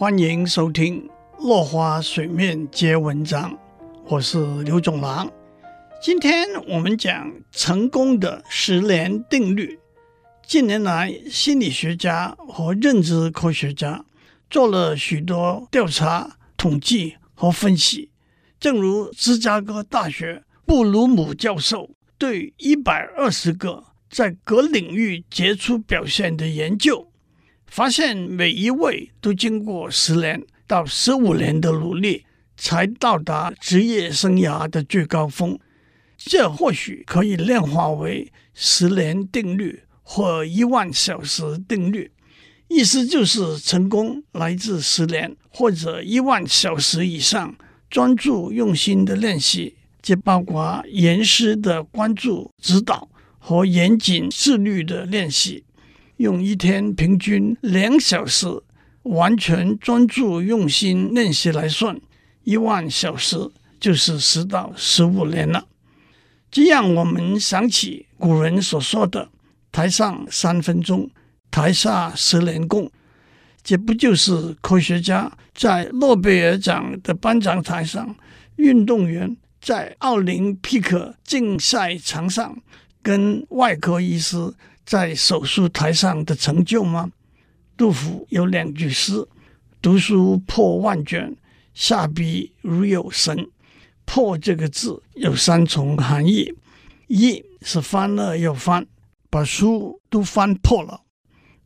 欢迎收听《落花水面皆文章》，我是刘总郎。今天我们讲成功的十年定律。近年来，心理学家和认知科学家做了许多调查、统计和分析。正如芝加哥大学布鲁姆教授对一百二十个在各领域杰出表现的研究，发现每一位都经过十年到十五年的努力，才到达职业生涯的最高峰。这或许可以量化为十年定律。或一万小时定律，意思就是成功来自十年或者一万小时以上专注用心的练习，即包括严师的关注指导和严谨自律的练习。用一天平均两小时完全专注用心练习来算，一万小时就是十到十五年了。这让我们想起古人所说的。台上三分钟，台下十年功，这不就是科学家在诺贝尔奖的颁奖台上，运动员在奥林匹克竞赛场上，跟外科医师在手术台上的成就吗？杜甫有两句诗：“读书破万卷，下笔如有神。”破这个字有三重含义：一是翻了又翻。把书都翻破了，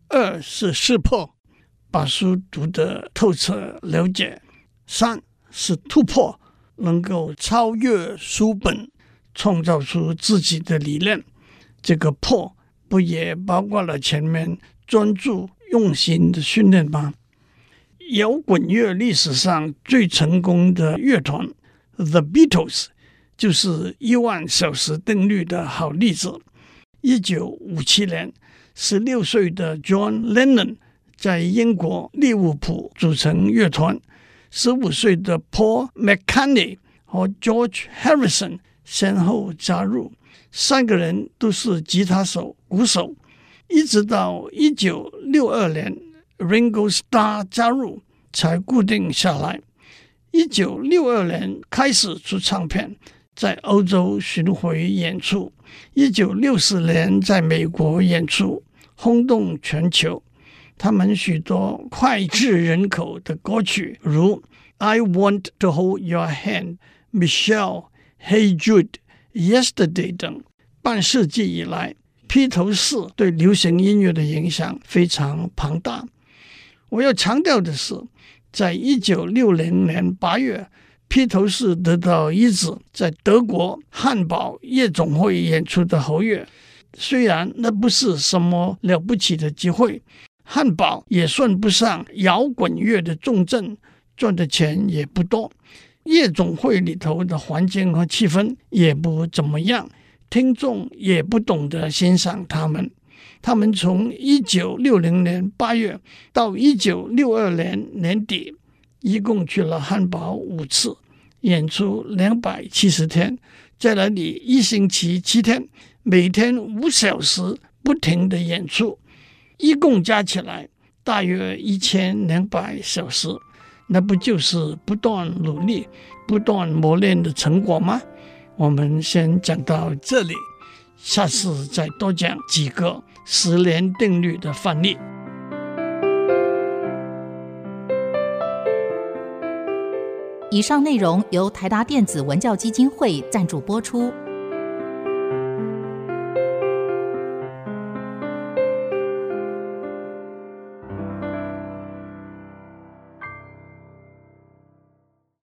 二是识破，把书读得透彻了解；三是突破，能够超越书本，创造出自己的理念。这个破不也包括了前面专注用心的训练吗？摇滚乐历史上最成功的乐团 The Beatles 就是一万小时定律的好例子。一九五七年，十六岁的 John Lennon 在英国利物浦组成乐团；十五岁的 Paul McCartney 和 George Harrison 先后加入，三个人都是吉他手、鼓手。一直到一九六二年，Ringo Starr 加入，才固定下来。一九六二年开始出唱片。在欧洲巡回演出，一九六四年在美国演出，轰动全球。他们许多脍炙人口的歌曲，如《I Want to Hold Your Hand》、《Michelle》、《Hey Jude》、《Yesterday》等。半世纪以来，披头士对流行音乐的影响非常庞大。我要强调的是，在一九六零年八月。披头士得到一纸在德国汉堡夜总会演出的合约，虽然那不是什么了不起的机会，汉堡也算不上摇滚乐的重镇，赚的钱也不多，夜总会里头的环境和气氛也不怎么样，听众也不懂得欣赏他们。他们从一九六零年八月到一九六二年年底，一共去了汉堡五次。演出两百七十天，在那里一星期七天，每天五小时不停的演出，一共加起来大约一千两百小时，那不就是不断努力、不断磨练的成果吗？我们先讲到这里，下次再多讲几个十年定律的范例。以上内容由台达电子文教基金会赞助播出。